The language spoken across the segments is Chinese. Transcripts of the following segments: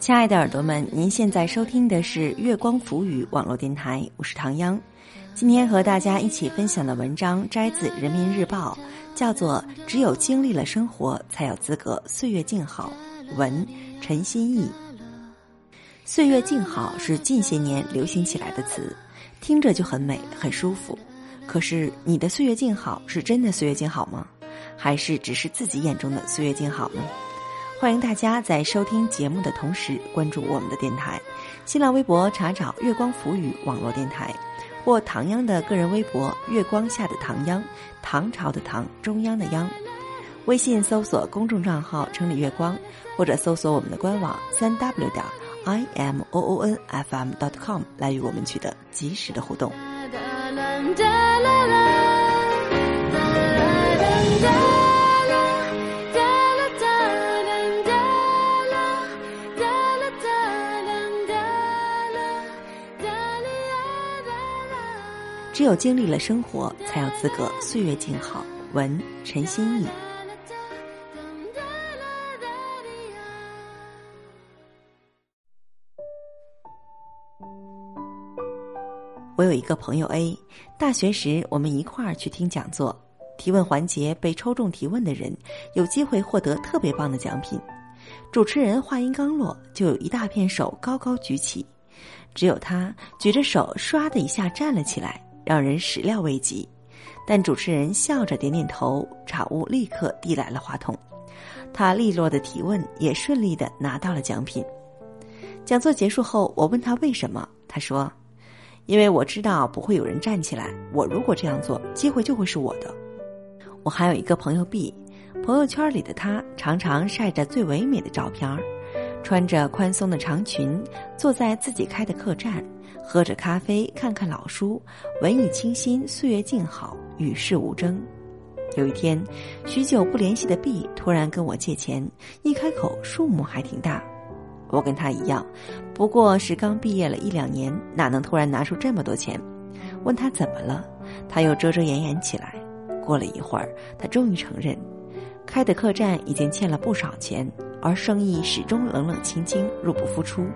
亲爱的耳朵们，您现在收听的是月光浮语网络电台，我是唐央。今天和大家一起分享的文章摘自《人民日报》，叫做《只有经历了生活，才有资格岁月静好》。文陈心意。岁月静好是近些年流行起来的词，听着就很美，很舒服。可是，你的岁月静好是真的岁月静好吗？还是只是自己眼中的岁月静好呢？欢迎大家在收听节目的同时关注我们的电台，新浪微博查找“月光浮语”网络电台，或唐央的个人微博“月光下的唐央”，唐朝的唐，中央的央。微信搜索公众账号“城里月光”，或者搜索我们的官网三 w 点 i m o o n f m dot com 来与我们取得及时的互动。只有经历了生活，才有资格岁月静好。文陈心意。我有一个朋友 A，大学时我们一块儿去听讲座，提问环节被抽中提问的人有机会获得特别棒的奖品。主持人话音刚落，就有一大片手高高举起，只有他举着手唰的一下站了起来。让人始料未及，但主持人笑着点点头，场务立刻递来了话筒，他利落的提问也顺利的拿到了奖品。讲座结束后，我问他为什么，他说：“因为我知道不会有人站起来，我如果这样做，机会就会是我的。”我还有一个朋友 B，朋友圈里的他常常晒着最唯美的照片儿，穿着宽松的长裙，坐在自己开的客栈。喝着咖啡，看看老书，文艺清新，岁月静好，与世无争。有一天，许久不联系的 B 突然跟我借钱，一开口数目还挺大。我跟他一样，不过是刚毕业了一两年，哪能突然拿出这么多钱？问他怎么了，他又遮遮掩掩起来。过了一会儿，他终于承认，开的客栈已经欠了不少钱，而生意始终冷冷清清，入不敷出。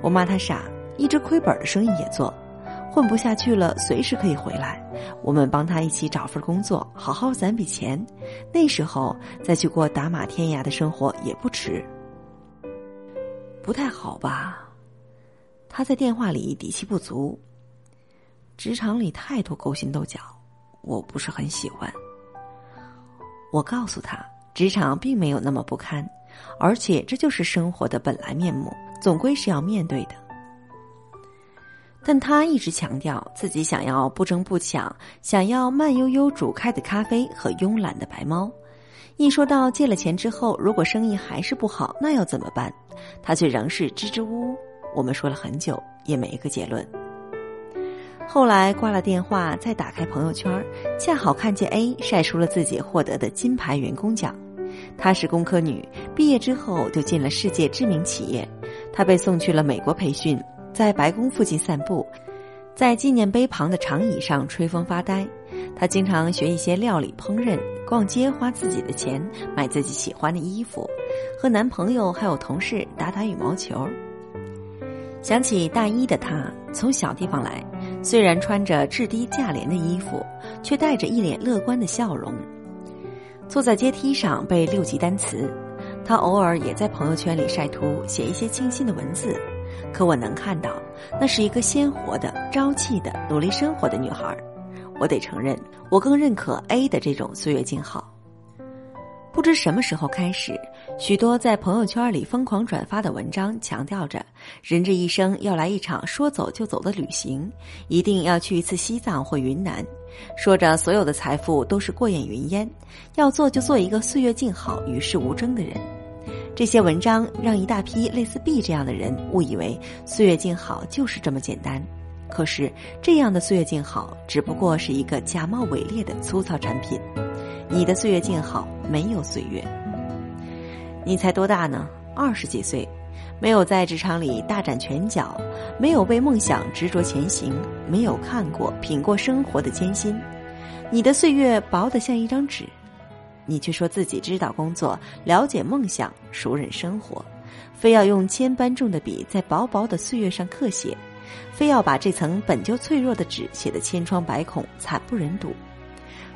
我骂他傻。一直亏本的生意也做，混不下去了，随时可以回来。我们帮他一起找份工作，好好攒笔钱，那时候再去过打马天涯的生活也不迟。不太好吧？他在电话里底气不足。职场里太多勾心斗角，我不是很喜欢。我告诉他，职场并没有那么不堪，而且这就是生活的本来面目，总归是要面对的。但他一直强调自己想要不争不抢，想要慢悠悠煮开的咖啡和慵懒的白猫。一说到借了钱之后，如果生意还是不好，那要怎么办？他却仍是支支吾吾。我们说了很久，也没一个结论。后来挂了电话，再打开朋友圈，恰好看见 A 晒出了自己获得的金牌员工奖。她是工科女，毕业之后就进了世界知名企业。她被送去了美国培训。在白宫附近散步，在纪念碑旁的长椅上吹风发呆。他经常学一些料理烹饪，逛街花自己的钱买自己喜欢的衣服，和男朋友还有同事打打羽毛球。想起大一的他，从小地方来，虽然穿着质低价廉的衣服，却带着一脸乐观的笑容。坐在阶梯上背六级单词，他偶尔也在朋友圈里晒图，写一些清新的文字。可我能看到，那是一个鲜活的、朝气的、努力生活的女孩。我得承认，我更认可 A 的这种岁月静好。不知什么时候开始，许多在朋友圈里疯狂转发的文章，强调着人这一生要来一场说走就走的旅行，一定要去一次西藏或云南，说着所有的财富都是过眼云烟，要做就做一个岁月静好、与世无争的人。这些文章让一大批类似 B 这样的人误以为岁月静好就是这么简单，可是这样的岁月静好只不过是一个假冒伪劣的粗糙产品。你的岁月静好没有岁月，你才多大呢？二十几岁，没有在职场里大展拳脚，没有为梦想执着前行，没有看过品过生活的艰辛，你的岁月薄得像一张纸。你却说自己知道工作、了解梦想、熟忍生活，非要用千般重的笔在薄薄的岁月上刻写，非要把这层本就脆弱的纸写得千疮百孔、惨不忍睹，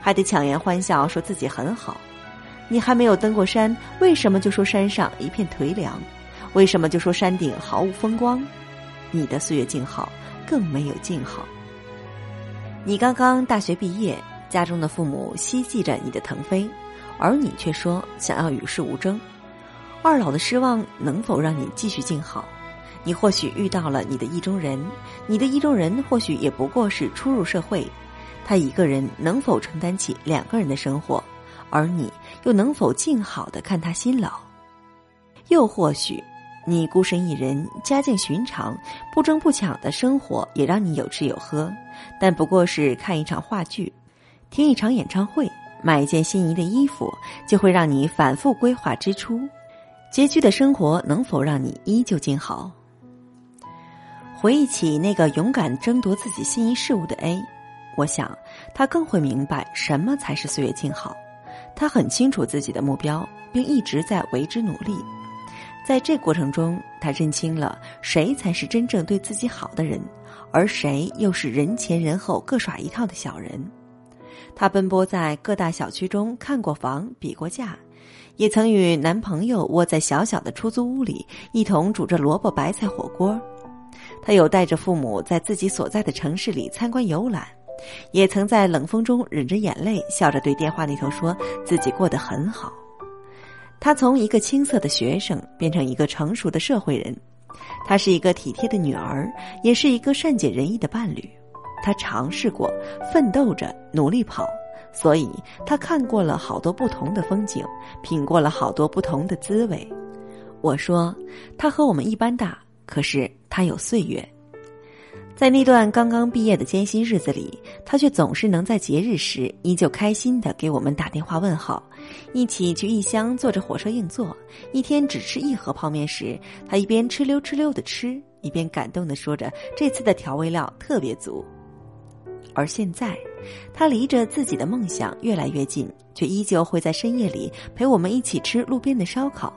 还得强颜欢笑说自己很好。你还没有登过山，为什么就说山上一片颓凉？为什么就说山顶毫无风光？你的岁月静好，更没有静好。你刚刚大学毕业，家中的父母希冀着你的腾飞，而你却说想要与世无争。二老的失望能否让你继续静好？你或许遇到了你的意中人，你的意中人或许也不过是初入社会，他一个人能否承担起两个人的生活？而你又能否静好的看他辛劳？又或许。你孤身一人，家境寻常，不争不抢的生活也让你有吃有喝，但不过是看一场话剧，听一场演唱会，买一件心仪的衣服，就会让你反复规划支出。拮据的生活能否让你依旧静好？回忆起那个勇敢争夺自己心仪事物的 A，我想他更会明白什么才是岁月静好。他很清楚自己的目标，并一直在为之努力。在这过程中，他认清了谁才是真正对自己好的人，而谁又是人前人后各耍一套的小人。她奔波在各大小区中看过房、比过价，也曾与男朋友窝在小小的出租屋里一同煮着萝卜白菜火锅。她有带着父母在自己所在的城市里参观游览，也曾在冷风中忍着眼泪，笑着对电话那头说自己过得很好。她从一个青涩的学生变成一个成熟的社会人，她是一个体贴的女儿，也是一个善解人意的伴侣。他尝试过，奋斗着，努力跑，所以他看过了好多不同的风景，品过了好多不同的滋味。我说，他和我们一般大，可是他有岁月。在那段刚刚毕业的艰辛日子里，他却总是能在节日时依旧开心的给我们打电话问好，一起去异乡坐着火车硬座，一天只吃一盒泡面时，他一边哧溜哧溜的吃，一边感动的说着这次的调味料特别足。而现在，他离着自己的梦想越来越近，却依旧会在深夜里陪我们一起吃路边的烧烤，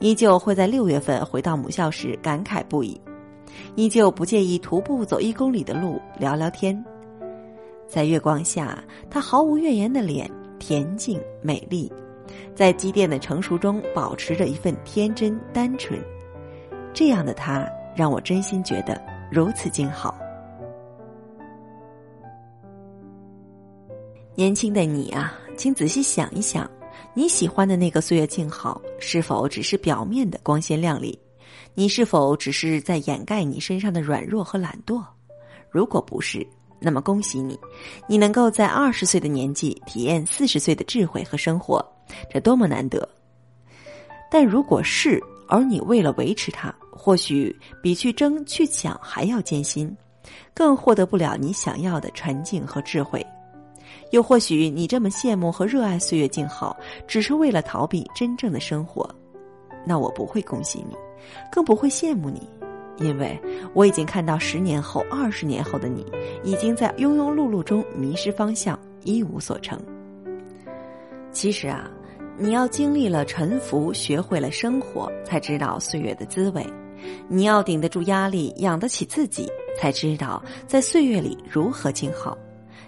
依旧会在六月份回到母校时感慨不已。依旧不介意徒步走一公里的路聊聊天，在月光下，他毫无怨言的脸恬静美丽，在积淀的成熟中保持着一份天真单纯。这样的他让我真心觉得如此静好。年轻的你啊，请仔细想一想，你喜欢的那个岁月静好，是否只是表面的光鲜亮丽？你是否只是在掩盖你身上的软弱和懒惰？如果不是，那么恭喜你，你能够在二十岁的年纪体验四十岁的智慧和生活，这多么难得！但如果是，而你为了维持它，或许比去争去抢还要艰辛，更获得不了你想要的纯净和智慧。又或许你这么羡慕和热爱岁月静好，只是为了逃避真正的生活，那我不会恭喜你。更不会羡慕你，因为我已经看到十年后、二十年后的你，已经在庸庸碌碌中迷失方向，一无所成。其实啊，你要经历了沉浮，学会了生活，才知道岁月的滋味；你要顶得住压力，养得起自己，才知道在岁月里如何静好；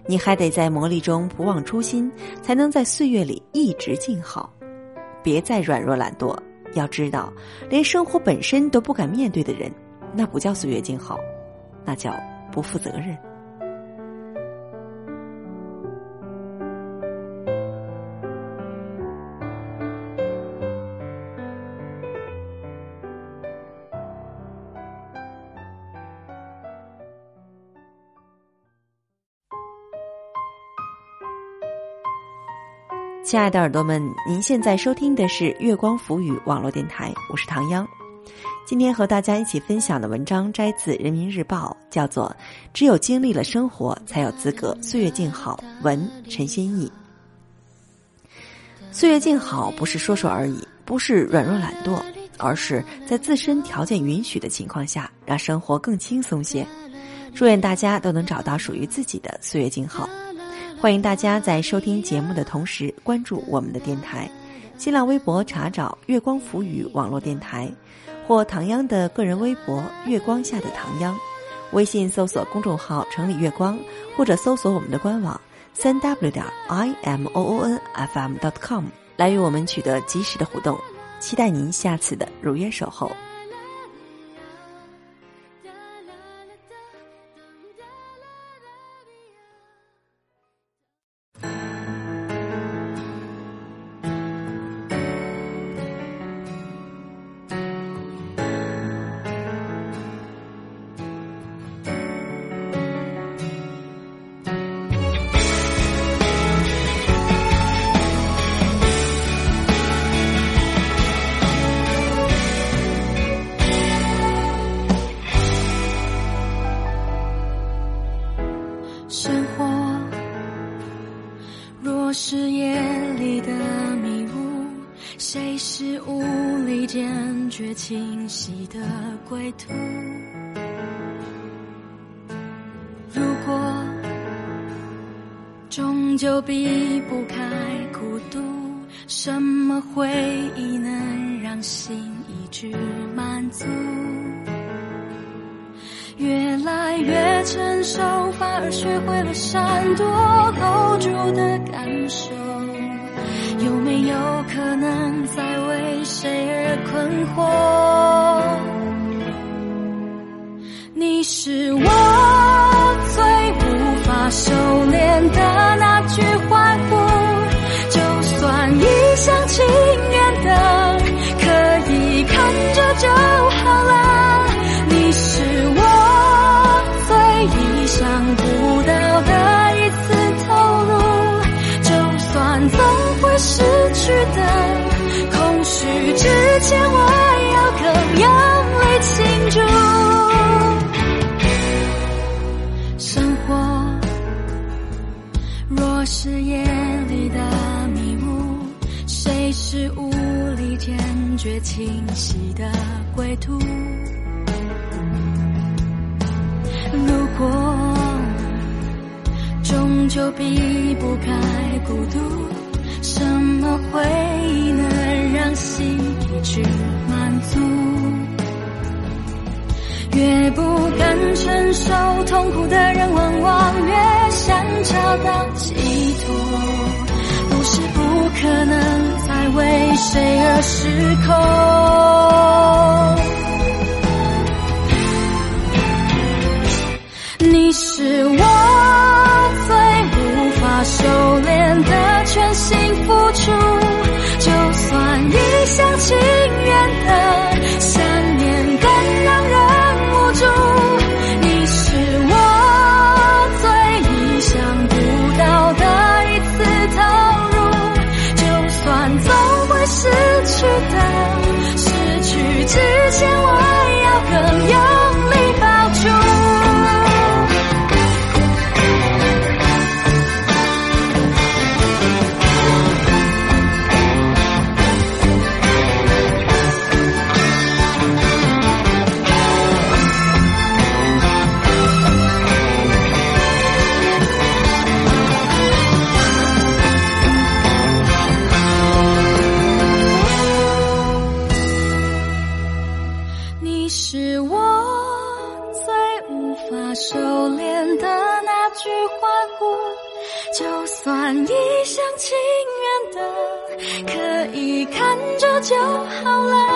你还得在磨砺中不忘初心，才能在岁月里一直静好。别再软弱懒惰。要知道，连生活本身都不敢面对的人，那不叫岁月静好，那叫不负责任。亲爱的耳朵们，您现在收听的是月光浮语网络电台，我是唐央。今天和大家一起分享的文章摘自《人民日报》，叫做《只有经历了生活，才有资格岁月静好》。文陈先义。岁月静好不是说说而已，不是软弱懒惰，而是在自身条件允许的情况下，让生活更轻松些。祝愿大家都能找到属于自己的岁月静好。欢迎大家在收听节目的同时关注我们的电台，新浪微博查找“月光浮语”网络电台，或唐央的个人微博“月光下的唐央”，微信搜索公众号“城里月光”，或者搜索我们的官网三 w 点 i m o o n f m dot com 来与我们取得及时的互动。期待您下次的如约守候。清晰的归途？如果终究避不开孤独，什么回忆能让心一直满足？越来越成熟，反而学会了闪躲，hold 住的感受，有没有可能在谁而困惑？你是我最无法收敛的前我要更用力庆祝。生活若是夜里的迷雾，谁是无力坚决清晰的归途？如果终究避不开孤独，什么回忆能让心一直满足？越不敢承受痛苦的人，往往越想找到寄托。不是不可能再为谁而失控。的，就好了。